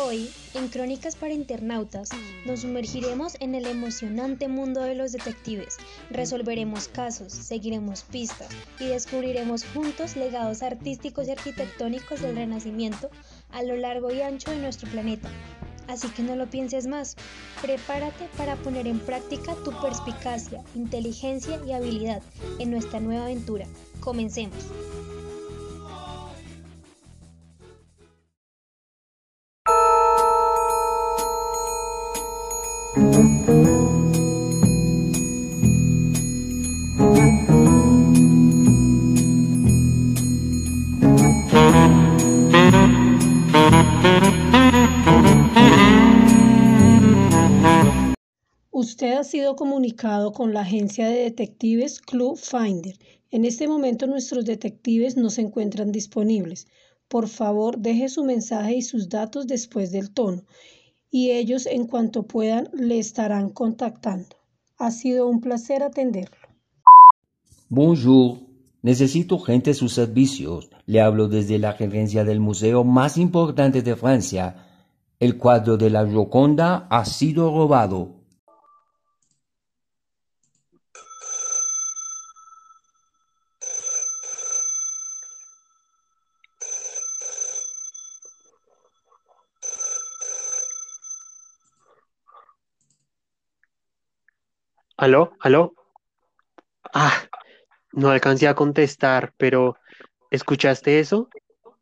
Hoy, en Crónicas para Internautas, nos sumergiremos en el emocionante mundo de los detectives, resolveremos casos, seguiremos pistas y descubriremos juntos legados artísticos y arquitectónicos del Renacimiento a lo largo y ancho de nuestro planeta. Así que no lo pienses más, prepárate para poner en práctica tu perspicacia, inteligencia y habilidad en nuestra nueva aventura. Comencemos. Usted ha sido comunicado con la agencia de detectives Club Finder. En este momento nuestros detectives no se encuentran disponibles. Por favor, deje su mensaje y sus datos después del tono y ellos en cuanto puedan le estarán contactando. Ha sido un placer atenderlo. Bonjour, necesito gente sus servicios. Le hablo desde la gerencia del museo más importante de Francia. El cuadro de la Gioconda ha sido robado. ¿Aló? ¿Aló? Ah, no alcancé a contestar, pero ¿escuchaste eso?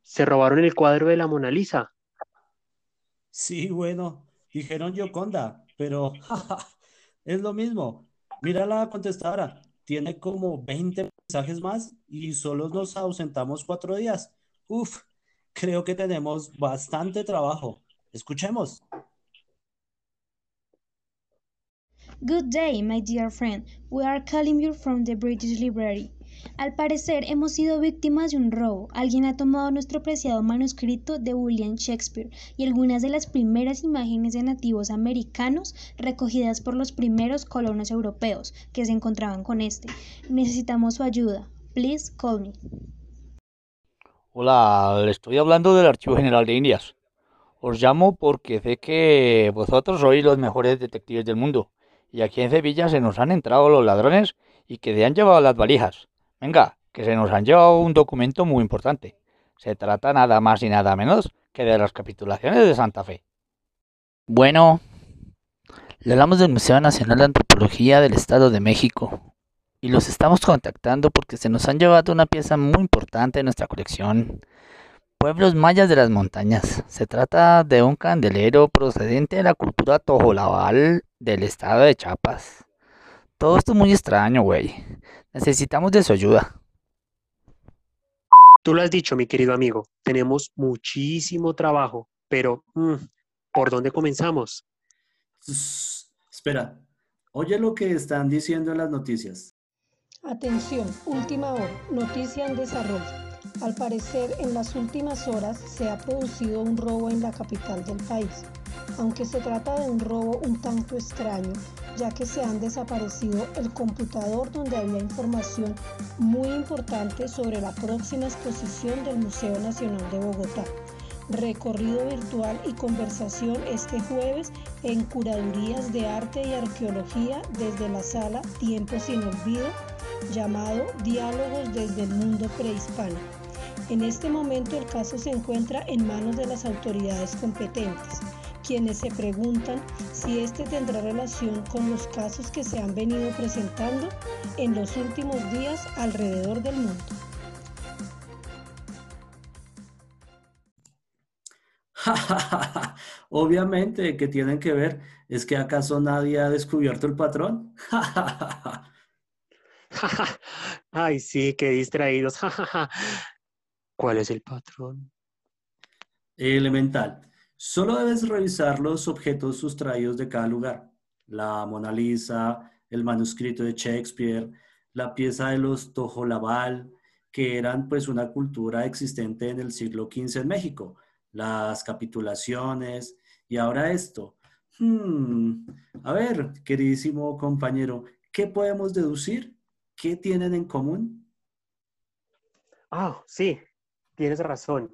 Se robaron el cuadro de la Mona Lisa. Sí, bueno, dijeron Yoconda, pero es lo mismo. Mira la contestadora, tiene como 20 mensajes más y solo nos ausentamos cuatro días. Uf, creo que tenemos bastante trabajo. Escuchemos. Good day, my dear friend. We are calling you from the British Library. Al parecer hemos sido víctimas de un robo. Alguien ha tomado nuestro preciado manuscrito de William Shakespeare y algunas de las primeras imágenes de nativos americanos recogidas por los primeros colonos europeos que se encontraban con este. Necesitamos su ayuda. Please call me. Hola, le estoy hablando del Archivo General de Indias. Os llamo porque sé que vosotros sois los mejores detectives del mundo y aquí en Sevilla se nos han entrado los ladrones y que se han llevado las valijas. Venga, que se nos han llevado un documento muy importante. Se trata nada más y nada menos que de las capitulaciones de Santa Fe. Bueno, le hablamos del Museo Nacional de Antropología del Estado de México y los estamos contactando porque se nos han llevado una pieza muy importante de nuestra colección. Pueblos mayas de las montañas. Se trata de un candelero procedente de la cultura tojolabal del estado de Chiapas. Todo esto es muy extraño, güey. Necesitamos de su ayuda. Tú lo has dicho, mi querido amigo. Tenemos muchísimo trabajo, pero mm, ¿por dónde comenzamos? espera, oye lo que están diciendo en las noticias. Atención, última hora, noticia en desarrollo. Al parecer, en las últimas horas se ha producido un robo en la capital del país aunque se trata de un robo un tanto extraño, ya que se han desaparecido el computador donde había información muy importante sobre la próxima exposición del Museo Nacional de Bogotá. Recorrido virtual y conversación este jueves en Curadurías de Arte y Arqueología desde la sala Tiempo sin Olvido, llamado Diálogos desde el Mundo Prehispánico. En este momento el caso se encuentra en manos de las autoridades competentes quienes se preguntan si este tendrá relación con los casos que se han venido presentando en los últimos días alrededor del mundo. Obviamente que tienen que ver. ¿Es que acaso nadie ha descubierto el patrón? Ay, sí, qué distraídos. ¿Cuál es el patrón? Elemental. Solo debes revisar los objetos sustraídos de cada lugar. La Mona Lisa, el manuscrito de Shakespeare, la pieza de los Tojolabal, que eran pues una cultura existente en el siglo XV en México, las capitulaciones y ahora esto. Hmm, a ver, queridísimo compañero, ¿qué podemos deducir? ¿Qué tienen en común? Ah, sí, tienes razón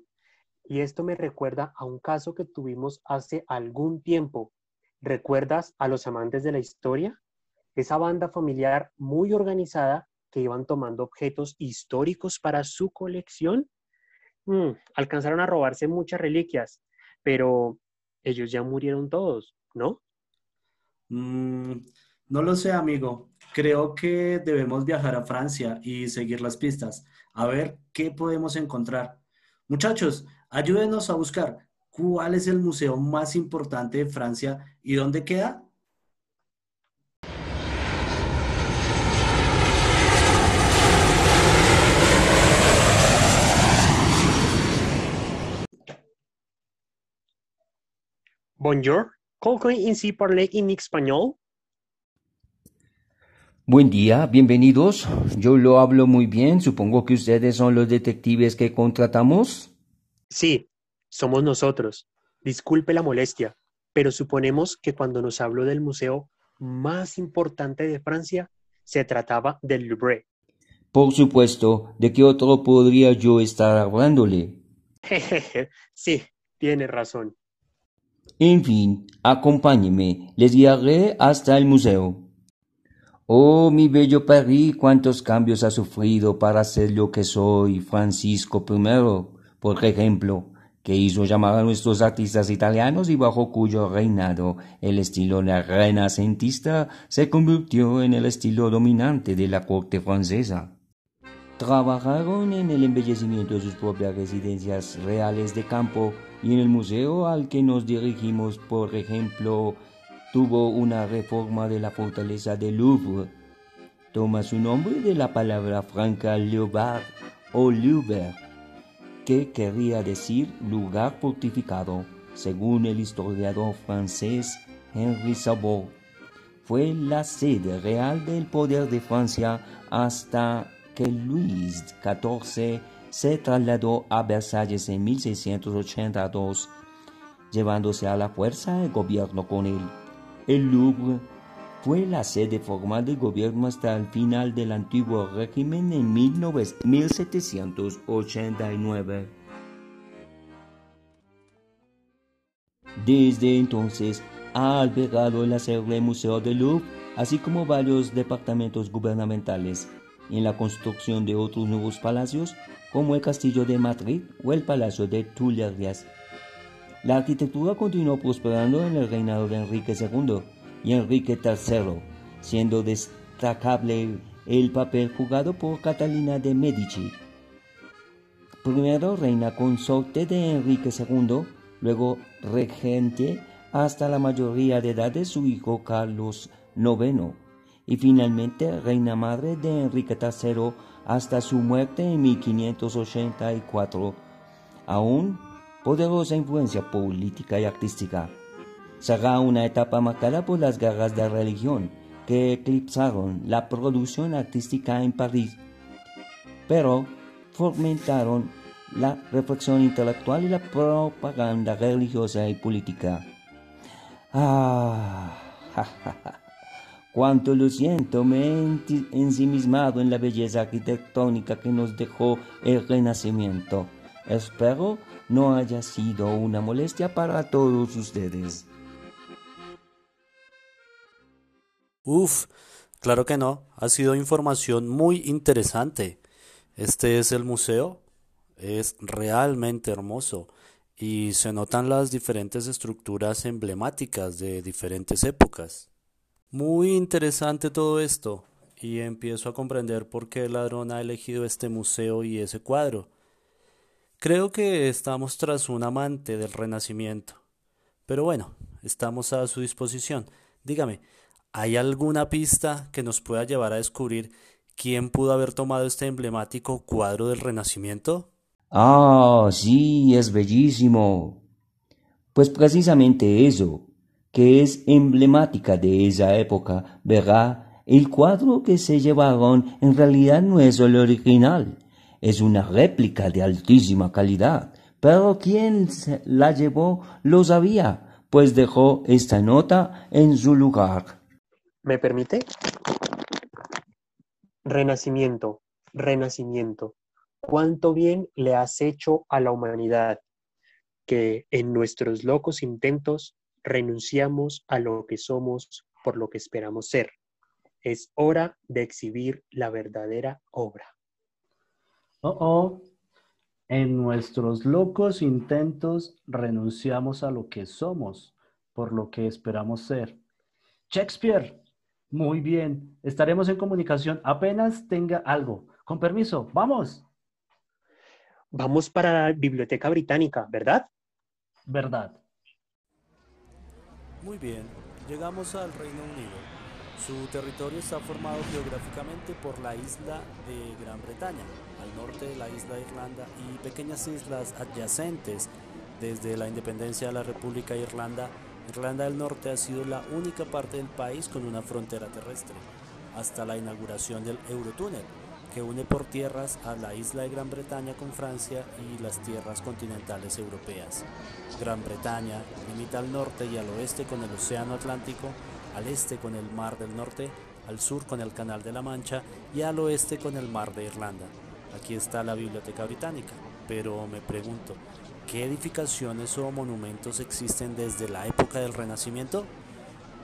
Y esto me recuerda a un caso que tuvimos hace algún tiempo. ¿Recuerdas a los amantes de la historia? Esa banda familiar muy organizada que iban tomando objetos históricos para su colección. Mm, alcanzaron a robarse muchas reliquias, pero ellos ya murieron todos, ¿no? Mm, no lo sé, amigo. Creo que debemos viajar a Francia y seguir las pistas, a ver qué podemos encontrar. Muchachos, ayúdenos a buscar cuál es el museo más importante de Francia y dónde queda. Bonjour, ¿Cómo ici parler en español? Buen día, bienvenidos. Yo lo hablo muy bien. Supongo que ustedes son los detectives que contratamos. Sí, somos nosotros. Disculpe la molestia, pero suponemos que cuando nos habló del museo más importante de Francia, se trataba del Louvre. Por supuesto, ¿de qué otro podría yo estar hablándole? sí, tiene razón. En fin, acompáñeme, les guiaré hasta el museo. Oh, mi bello París, cuántos cambios ha sufrido para ser lo que soy, Francisco I, por ejemplo, que hizo llamar a nuestros artistas italianos y bajo cuyo reinado el estilo renacentista se convirtió en el estilo dominante de la corte francesa. Trabajaron en el embellecimiento de sus propias residencias reales de campo y en el museo al que nos dirigimos, por ejemplo, tuvo una reforma de la fortaleza de Louvre. Toma su nombre de la palabra franca Leobard o Louvre, que querría decir lugar fortificado, según el historiador francés Henri Sabot. Fue la sede real del poder de Francia hasta que Luis XIV se trasladó a Versalles en 1682, llevándose a la fuerza el gobierno con él. El Louvre fue la sede formal del gobierno hasta el final del antiguo régimen en 1789. Desde entonces ha albergado el acervo Museo del Louvre, así como varios departamentos gubernamentales, en la construcción de otros nuevos palacios como el Castillo de Madrid o el Palacio de Tuileries. La arquitectura continuó prosperando en el reinado de Enrique II y Enrique III, siendo destacable el papel jugado por Catalina de Medici. Primero reina consorte de Enrique II, luego regente hasta la mayoría de edad de su hijo Carlos IX y finalmente reina madre de Enrique III hasta su muerte en 1584. Aún poderosa influencia política y artística. Será una etapa marcada por las guerras de religión que eclipsaron la producción artística en París, pero fomentaron la reflexión intelectual y la propaganda religiosa y política. Ah, Cuánto lo siento, me he ensimismado en la belleza arquitectónica que nos dejó el Renacimiento. Espero no haya sido una molestia para todos ustedes. Uf, claro que no. Ha sido información muy interesante. Este es el museo. Es realmente hermoso y se notan las diferentes estructuras emblemáticas de diferentes épocas. Muy interesante todo esto y empiezo a comprender por qué el ladrón ha elegido este museo y ese cuadro. Creo que estamos tras un amante del Renacimiento. Pero bueno, estamos a su disposición. Dígame, ¿hay alguna pista que nos pueda llevar a descubrir quién pudo haber tomado este emblemático cuadro del Renacimiento? Ah, sí, es bellísimo. Pues precisamente eso que es emblemática de esa época, verá, el cuadro que se llevaron en realidad no es el original, es una réplica de altísima calidad, pero quien la llevó lo sabía, pues dejó esta nota en su lugar. ¿Me permite? Renacimiento, renacimiento. ¿Cuánto bien le has hecho a la humanidad? que en nuestros locos intentos renunciamos a lo que somos por lo que esperamos ser. Es hora de exhibir la verdadera obra. Oh, oh. En nuestros locos intentos renunciamos a lo que somos por lo que esperamos ser. Shakespeare. Muy bien. Estaremos en comunicación apenas tenga algo. Con permiso, vamos. Vamos para la Biblioteca Británica, ¿verdad? Verdad. Muy bien, llegamos al Reino Unido. Su territorio está formado geográficamente por la isla de Gran Bretaña, al norte la isla de Irlanda y pequeñas islas adyacentes. Desde la independencia de la República de Irlanda, Irlanda del Norte ha sido la única parte del país con una frontera terrestre, hasta la inauguración del Eurotúnel, que une por tierras a la isla de Gran Bretaña con Francia y las tierras continentales europeas. Gran Bretaña limita al norte y al oeste con el Océano Atlántico, al este con el Mar del Norte, al sur con el Canal de la Mancha y al oeste con el Mar de Irlanda. Aquí está la Biblioteca Británica, pero me pregunto, ¿qué edificaciones o monumentos existen desde la época del Renacimiento?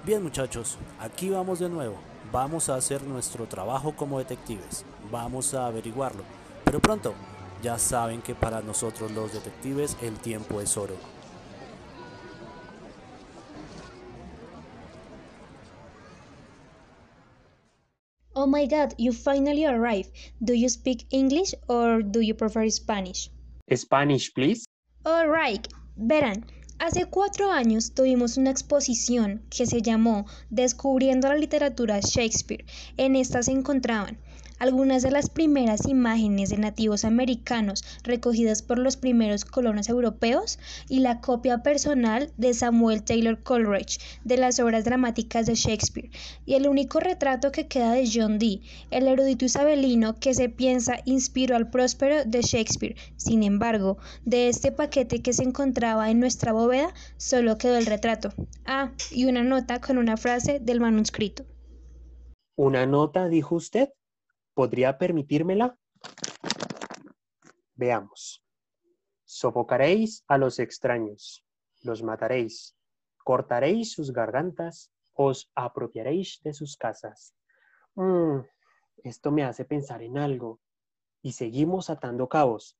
Bien muchachos, aquí vamos de nuevo. Vamos a hacer nuestro trabajo como detectives. Vamos a averiguarlo. Pero pronto, ya saben que para nosotros los detectives el tiempo es oro. Oh my god, you finally arrived. Do you speak English or do you prefer Spanish? Spanish, please. Alright, verán, hace cuatro años tuvimos una exposición que se llamó Descubriendo la literatura Shakespeare. En esta se encontraban algunas de las primeras imágenes de nativos americanos recogidas por los primeros colonos europeos y la copia personal de Samuel Taylor Coleridge de las obras dramáticas de Shakespeare y el único retrato que queda de John Dee, el erudito isabelino que se piensa inspiró al próspero de Shakespeare. Sin embargo, de este paquete que se encontraba en nuestra bóveda solo quedó el retrato. Ah, y una nota con una frase del manuscrito. ¿Una nota, dijo usted? ¿Podría permitírmela? Veamos. Sofocaréis a los extraños, los mataréis, cortaréis sus gargantas, os apropiaréis de sus casas. Mm, esto me hace pensar en algo. Y seguimos atando cabos.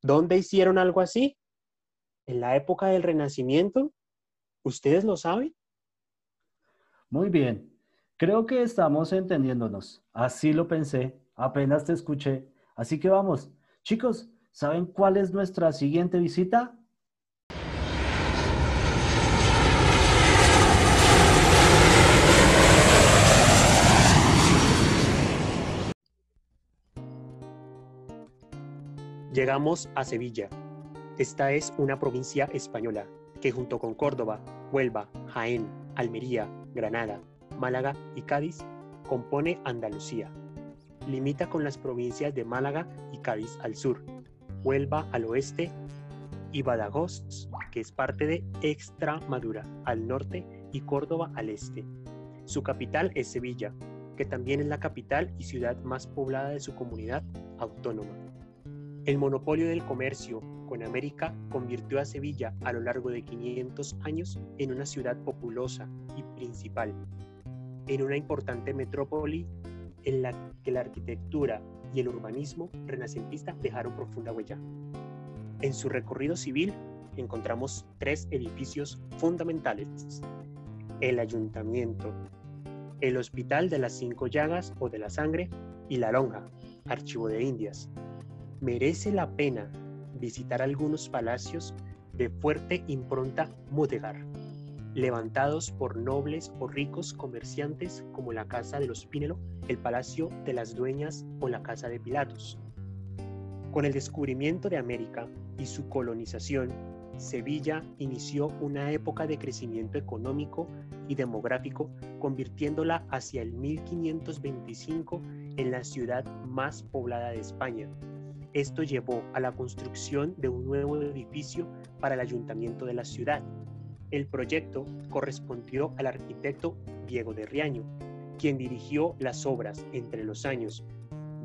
¿Dónde hicieron algo así? ¿En la época del Renacimiento? ¿Ustedes lo saben? Muy bien. Creo que estamos entendiéndonos. Así lo pensé, apenas te escuché. Así que vamos. Chicos, ¿saben cuál es nuestra siguiente visita? Llegamos a Sevilla. Esta es una provincia española que junto con Córdoba, Huelva, Jaén, Almería, Granada, Málaga y Cádiz compone Andalucía. Limita con las provincias de Málaga y Cádiz al sur, Huelva al oeste y Badajoz, que es parte de Extremadura, al norte y Córdoba al este. Su capital es Sevilla, que también es la capital y ciudad más poblada de su comunidad autónoma. El monopolio del comercio con América convirtió a Sevilla a lo largo de 500 años en una ciudad populosa y principal, en una importante metrópoli en la que la arquitectura y el urbanismo renacentista dejaron profunda huella. En su recorrido civil encontramos tres edificios fundamentales. El ayuntamiento, el Hospital de las Cinco Llagas o de la Sangre y la Lonja, Archivo de Indias. Merece la pena visitar algunos palacios de fuerte impronta mudegar levantados por nobles o ricos comerciantes como la Casa de los Pínelo, el Palacio de las Dueñas o la Casa de Pilatos. Con el descubrimiento de América y su colonización, Sevilla inició una época de crecimiento económico y demográfico, convirtiéndola hacia el 1525 en la ciudad más poblada de España. Esto llevó a la construcción de un nuevo edificio para el ayuntamiento de la ciudad, el proyecto correspondió al arquitecto Diego de Riaño, quien dirigió las obras entre los años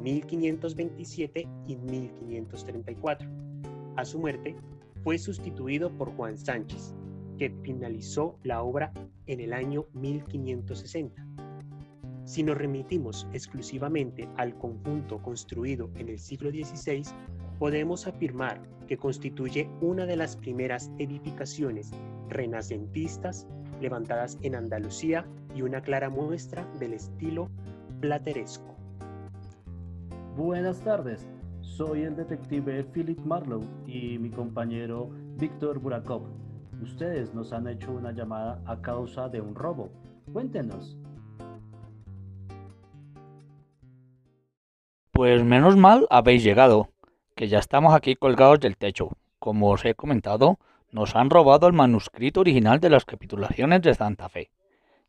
1527 y 1534. A su muerte, fue sustituido por Juan Sánchez, que finalizó la obra en el año 1560. Si nos remitimos exclusivamente al conjunto construido en el siglo XVI, podemos afirmar que constituye una de las primeras edificaciones renacentistas levantadas en Andalucía y una clara muestra del estilo plateresco. Buenas tardes, soy el detective Philip Marlowe y mi compañero Víctor Burakov. Ustedes nos han hecho una llamada a causa de un robo. Cuéntenos. Pues menos mal habéis llegado, que ya estamos aquí colgados del techo. Como os he comentado, nos han robado el manuscrito original de las capitulaciones de Santa Fe.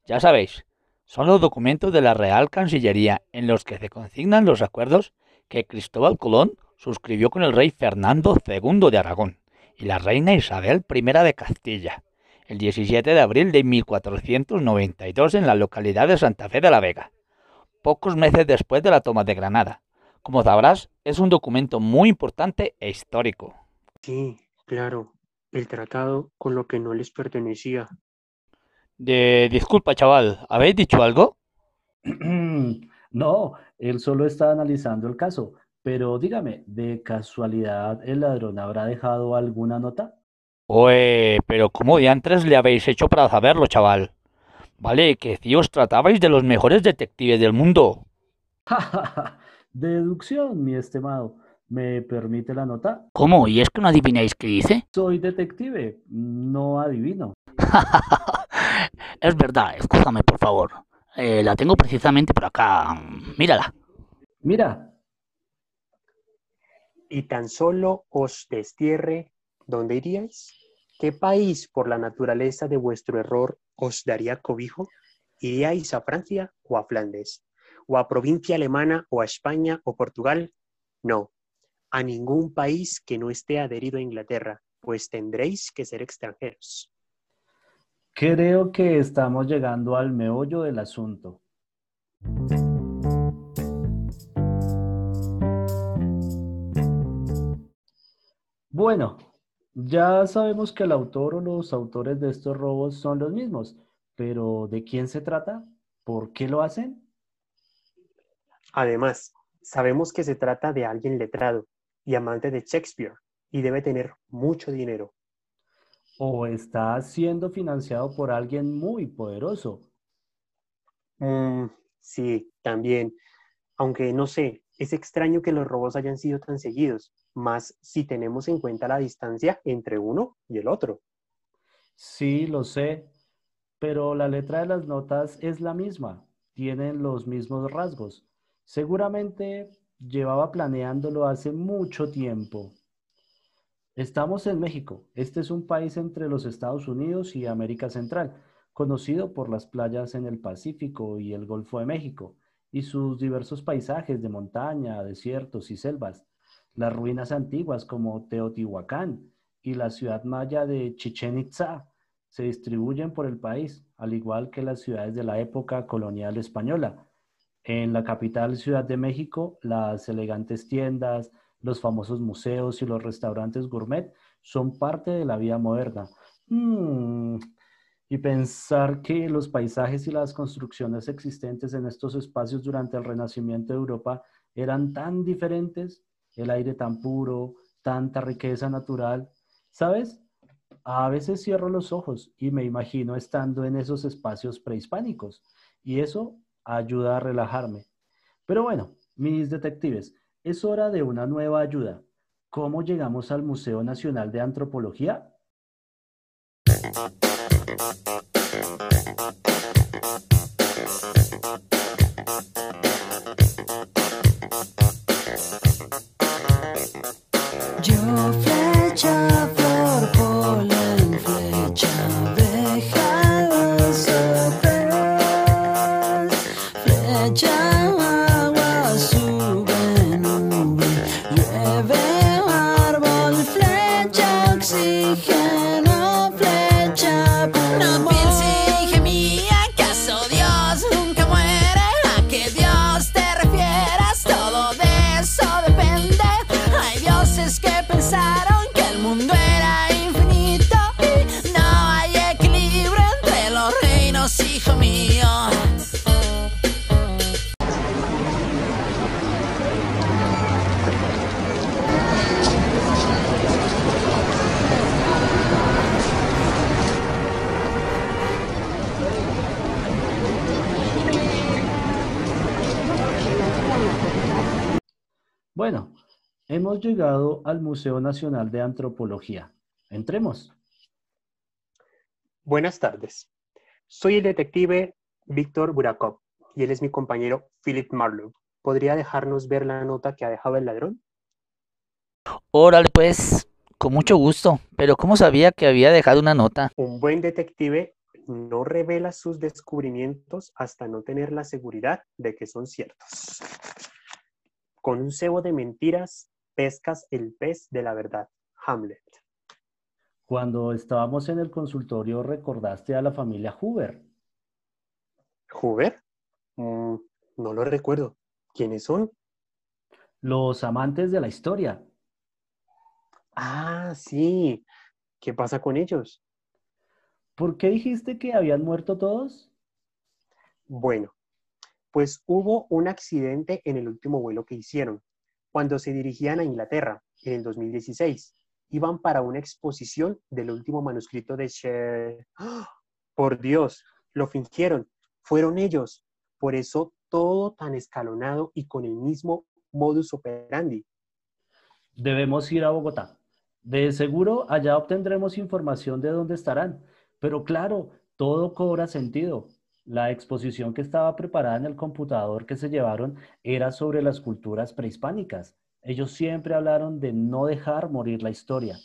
Ya sabéis, son los documentos de la Real Cancillería en los que se consignan los acuerdos que Cristóbal Colón suscribió con el rey Fernando II de Aragón y la reina Isabel I de Castilla, el 17 de abril de 1492 en la localidad de Santa Fe de la Vega, pocos meses después de la toma de Granada. Como sabrás, es un documento muy importante e histórico. Sí, claro, el tratado con lo que no les pertenecía. De disculpa, chaval, ¿habéis dicho algo? no, él solo está analizando el caso. Pero dígame, ¿de casualidad el ladrón habrá dejado alguna nota? Oye, pero ¿cómo diantres le habéis hecho para saberlo, chaval? Vale, que si os tratabais de los mejores detectives del mundo. Deducción, mi estimado. ¿Me permite la nota? ¿Cómo? ¿Y es que no adivináis qué dice? Soy detective, no adivino. es verdad, escúchame, por favor. Eh, la tengo precisamente por acá. Mírala. Mira. Y tan solo os destierre, ¿dónde iríais? ¿Qué país por la naturaleza de vuestro error os daría cobijo? ¿Iríais a Francia o a Flandes? ¿O a provincia alemana o a España o Portugal? No, a ningún país que no esté adherido a Inglaterra, pues tendréis que ser extranjeros. Creo que estamos llegando al meollo del asunto. Bueno, ya sabemos que el autor o los autores de estos robos son los mismos, pero ¿de quién se trata? ¿Por qué lo hacen? Además, sabemos que se trata de alguien letrado y amante de Shakespeare y debe tener mucho dinero o está siendo financiado por alguien muy poderoso. Mm, sí, también. Aunque no sé, es extraño que los robos hayan sido tan seguidos, más si tenemos en cuenta la distancia entre uno y el otro. Sí, lo sé, pero la letra de las notas es la misma, tienen los mismos rasgos. Seguramente llevaba planeándolo hace mucho tiempo. Estamos en México. Este es un país entre los Estados Unidos y América Central, conocido por las playas en el Pacífico y el Golfo de México, y sus diversos paisajes de montaña, desiertos y selvas, las ruinas antiguas como Teotihuacán y la ciudad maya de Chichen Itza se distribuyen por el país, al igual que las ciudades de la época colonial española. En la capital Ciudad de México, las elegantes tiendas, los famosos museos y los restaurantes gourmet son parte de la vida moderna. Mm, y pensar que los paisajes y las construcciones existentes en estos espacios durante el Renacimiento de Europa eran tan diferentes, el aire tan puro, tanta riqueza natural. ¿Sabes? A veces cierro los ojos y me imagino estando en esos espacios prehispánicos y eso ayuda a relajarme. Pero bueno, mis detectives, es hora de una nueva ayuda. ¿Cómo llegamos al Museo Nacional de Antropología? Yo Hemos llegado al Museo Nacional de Antropología. Entremos. Buenas tardes. Soy el detective Víctor Burakov y él es mi compañero Philip Marlowe. ¿Podría dejarnos ver la nota que ha dejado el ladrón? Órale, pues, con mucho gusto. Pero ¿cómo sabía que había dejado una nota? Un buen detective no revela sus descubrimientos hasta no tener la seguridad de que son ciertos. Con un cebo de mentiras pescas el pez de la verdad. Hamlet. Cuando estábamos en el consultorio, recordaste a la familia Hoover. ¿Hoover? Mm, no lo recuerdo. ¿Quiénes son? Los amantes de la historia. Ah, sí. ¿Qué pasa con ellos? ¿Por qué dijiste que habían muerto todos? Bueno, pues hubo un accidente en el último vuelo que hicieron, cuando se dirigían a Inglaterra en el 2016. Iban para una exposición del último manuscrito de Shakespeare. ¡Ah! Por Dios, lo fingieron. Fueron ellos. Por eso todo tan escalonado y con el mismo modus operandi. Debemos ir a Bogotá. De seguro allá obtendremos información de dónde estarán. Pero claro, todo cobra sentido. La exposición que estaba preparada en el computador que se llevaron era sobre las culturas prehispánicas. Ellos siempre hablaron de no dejar morir la historia.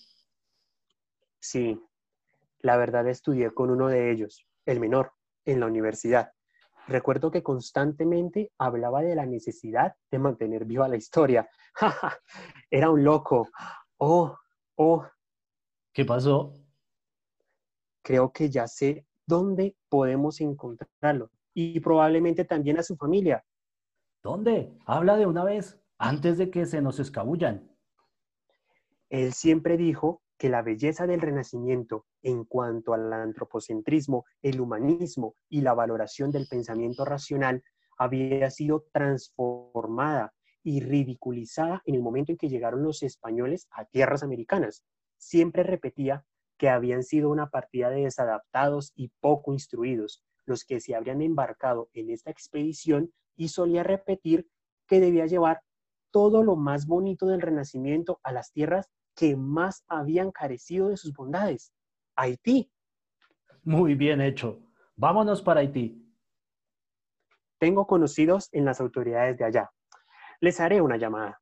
Sí, la verdad estudié con uno de ellos, el menor, en la universidad. Recuerdo que constantemente hablaba de la necesidad de mantener viva la historia. Era un loco. Oh, oh, ¿Qué pasó? creo que ya sé dónde podemos encontrarlo y probablemente también a su familia. ¿Dónde? Habla de una vez, antes de que se nos escabullan. Él siempre dijo que la belleza del Renacimiento en cuanto al antropocentrismo, el humanismo y la valoración del pensamiento racional había sido transformada y ridiculizada en el momento en que llegaron los españoles a tierras americanas. Siempre repetía que habían sido una partida de desadaptados y poco instruidos los que se habrían embarcado en esta expedición y solía repetir que debía llevar todo lo más bonito del Renacimiento a las tierras que más habían carecido de sus bondades, Haití. Muy bien hecho. Vámonos para Haití. Tengo conocidos en las autoridades de allá. Les haré una llamada.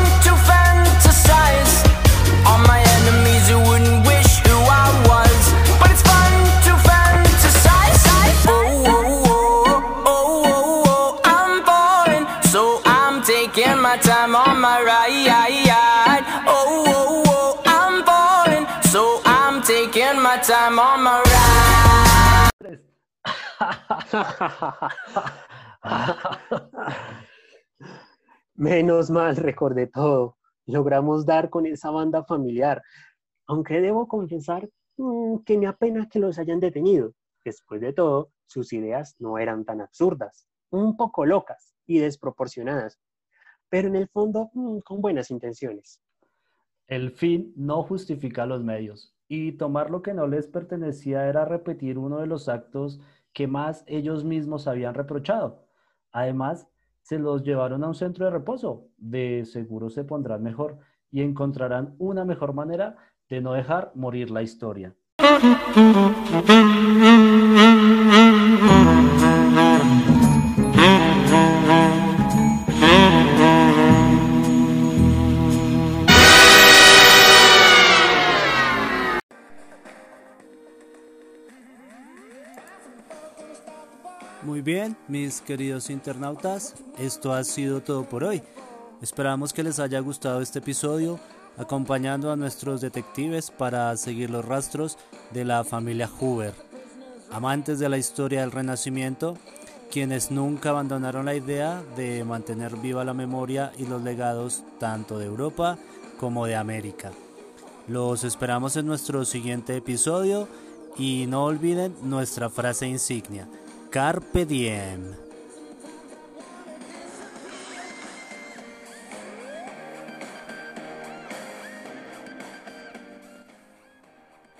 Oh, oh, oh, So I'm taking my time on my ride Menos mal recordé todo. Logramos dar con esa banda familiar. Aunque debo confesar mm, que me apena que los hayan detenido. Después de todo, sus ideas no eran tan absurdas, un poco locas y desproporcionadas, pero en el fondo mm, con buenas intenciones. El fin no justifica los medios, y tomar lo que no les pertenecía era repetir uno de los actos que más ellos mismos habían reprochado. Además, se los llevaron a un centro de reposo. De seguro se pondrán mejor y encontrarán una mejor manera de no dejar morir la historia. Muy bien, mis queridos internautas, esto ha sido todo por hoy. Esperamos que les haya gustado este episodio, acompañando a nuestros detectives para seguir los rastros de la familia Hoover, amantes de la historia del Renacimiento, quienes nunca abandonaron la idea de mantener viva la memoria y los legados tanto de Europa como de América. Los esperamos en nuestro siguiente episodio y no olviden nuestra frase insignia, Carpe Diem.